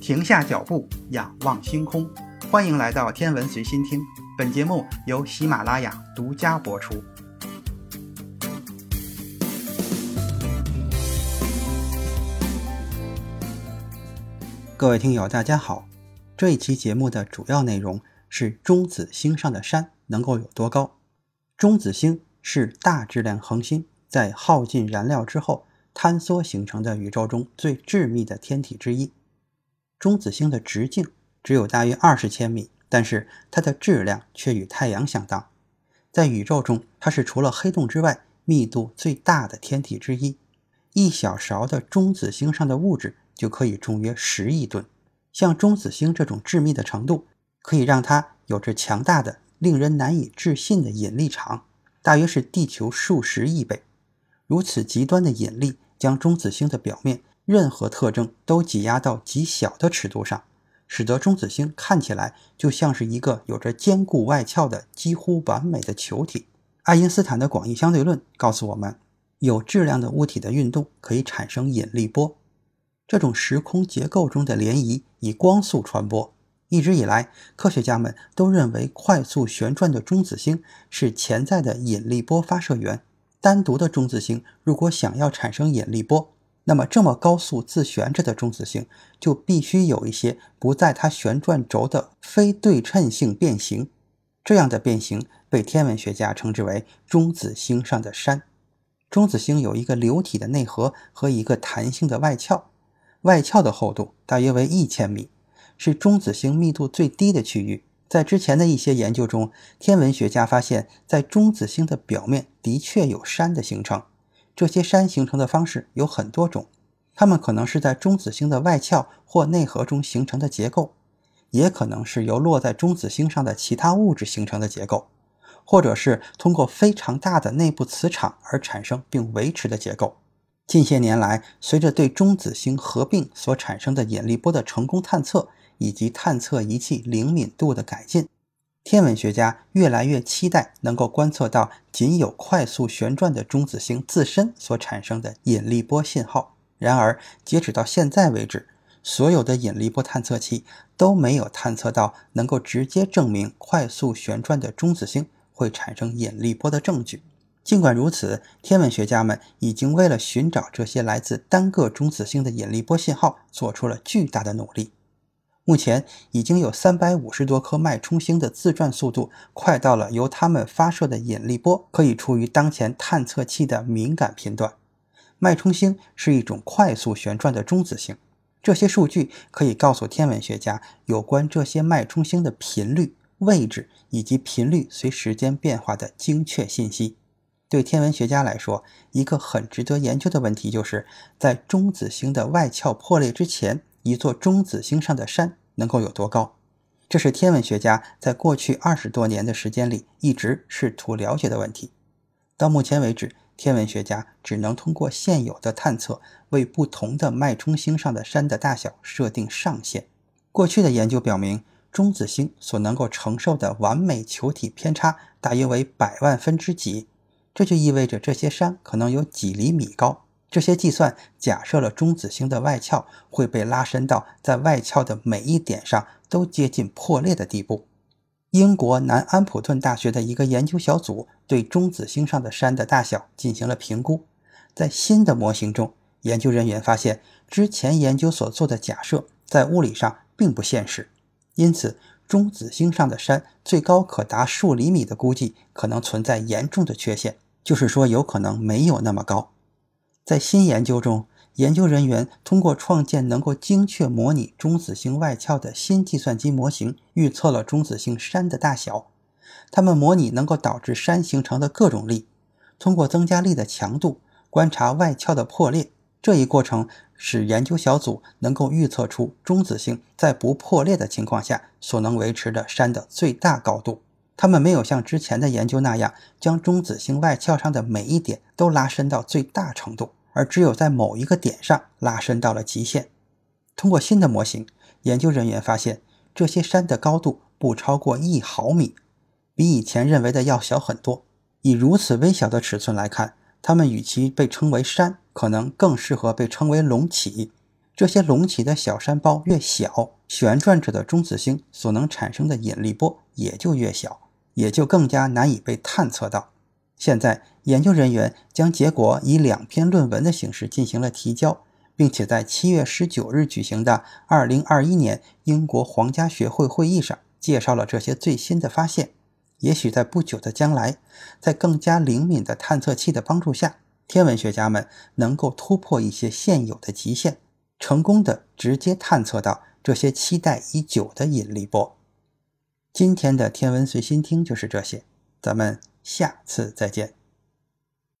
停下脚步，仰望星空。欢迎来到天文随心听，本节目由喜马拉雅独家播出。各位听友，大家好。这一期节目的主要内容是中子星上的山能够有多高。中子星是大质量恒星在耗尽燃料之后坍缩形成的宇宙中最致密的天体之一。中子星的直径只有大约二十千米，但是它的质量却与太阳相当。在宇宙中，它是除了黑洞之外密度最大的天体之一。一小勺的中子星上的物质就可以重约十亿吨。像中子星这种致密的程度，可以让它有着强大的、令人难以置信的引力场，大约是地球数十亿倍。如此极端的引力，将中子星的表面。任何特征都挤压到极小的尺度上，使得中子星看起来就像是一个有着坚固外壳的几乎完美的球体。爱因斯坦的广义相对论告诉我们，有质量的物体的运动可以产生引力波。这种时空结构中的涟漪以光速传播。一直以来，科学家们都认为快速旋转的中子星是潜在的引力波发射源。单独的中子星如果想要产生引力波，那么，这么高速自旋着的中子星就必须有一些不在它旋转轴的非对称性变形。这样的变形被天文学家称之为中子星上的山。中子星有一个流体的内核和一个弹性的外壳，外壳的厚度大约为一千米，是中子星密度最低的区域。在之前的一些研究中，天文学家发现，在中子星的表面的确有山的形成。这些山形成的方式有很多种，它们可能是在中子星的外壳或内核中形成的结构，也可能是由落在中子星上的其他物质形成的结构，或者是通过非常大的内部磁场而产生并维持的结构。近些年来，随着对中子星合并所产生的引力波的成功探测，以及探测仪器灵敏度的改进。天文学家越来越期待能够观测到仅有快速旋转的中子星自身所产生的引力波信号。然而，截止到现在为止，所有的引力波探测器都没有探测到能够直接证明快速旋转的中子星会产生引力波的证据。尽管如此，天文学家们已经为了寻找这些来自单个中子星的引力波信号做出了巨大的努力。目前已经有三百五十多颗脉冲星的自转速度快到了由它们发射的引力波可以处于当前探测器的敏感频段。脉冲星是一种快速旋转的中子星，这些数据可以告诉天文学家有关这些脉冲星的频率、位置以及频率随时间变化的精确信息。对天文学家来说，一个很值得研究的问题就是在中子星的外壳破裂之前，一座中子星上的山。能够有多高？这是天文学家在过去二十多年的时间里一直试图了解的问题。到目前为止，天文学家只能通过现有的探测，为不同的脉冲星上的山的大小设定上限。过去的研究表明，中子星所能够承受的完美球体偏差大约为百万分之几，这就意味着这些山可能有几厘米高。这些计算假设了中子星的外壳会被拉伸到在外壳的每一点上都接近破裂的地步。英国南安普顿大学的一个研究小组对中子星上的山的大小进行了评估，在新的模型中，研究人员发现之前研究所做的假设在物理上并不现实，因此中子星上的山最高可达数厘米的估计可能存在严重的缺陷，就是说有可能没有那么高。在新研究中，研究人员通过创建能够精确模拟中子星外壳的新计算机模型，预测了中子星山的大小。他们模拟能够导致山形成的各种力，通过增加力的强度观察外壳的破裂。这一过程使研究小组能够预测出中子星在不破裂的情况下所能维持的山的最大高度。他们没有像之前的研究那样，将中子星外壳上的每一点都拉伸到最大程度。而只有在某一个点上拉伸到了极限。通过新的模型，研究人员发现这些山的高度不超过一毫米，比以前认为的要小很多。以如此微小的尺寸来看，它们与其被称为山，可能更适合被称为隆起。这些隆起的小山包越小，旋转着的中子星所能产生的引力波也就越小，也就更加难以被探测到。现在，研究人员将结果以两篇论文的形式进行了提交，并且在七月十九日举行的二零二一年英国皇家学会会议上介绍了这些最新的发现。也许在不久的将来，在更加灵敏的探测器的帮助下，天文学家们能够突破一些现有的极限，成功的直接探测到这些期待已久的引力波。今天的天文随心听就是这些。咱们下次再见。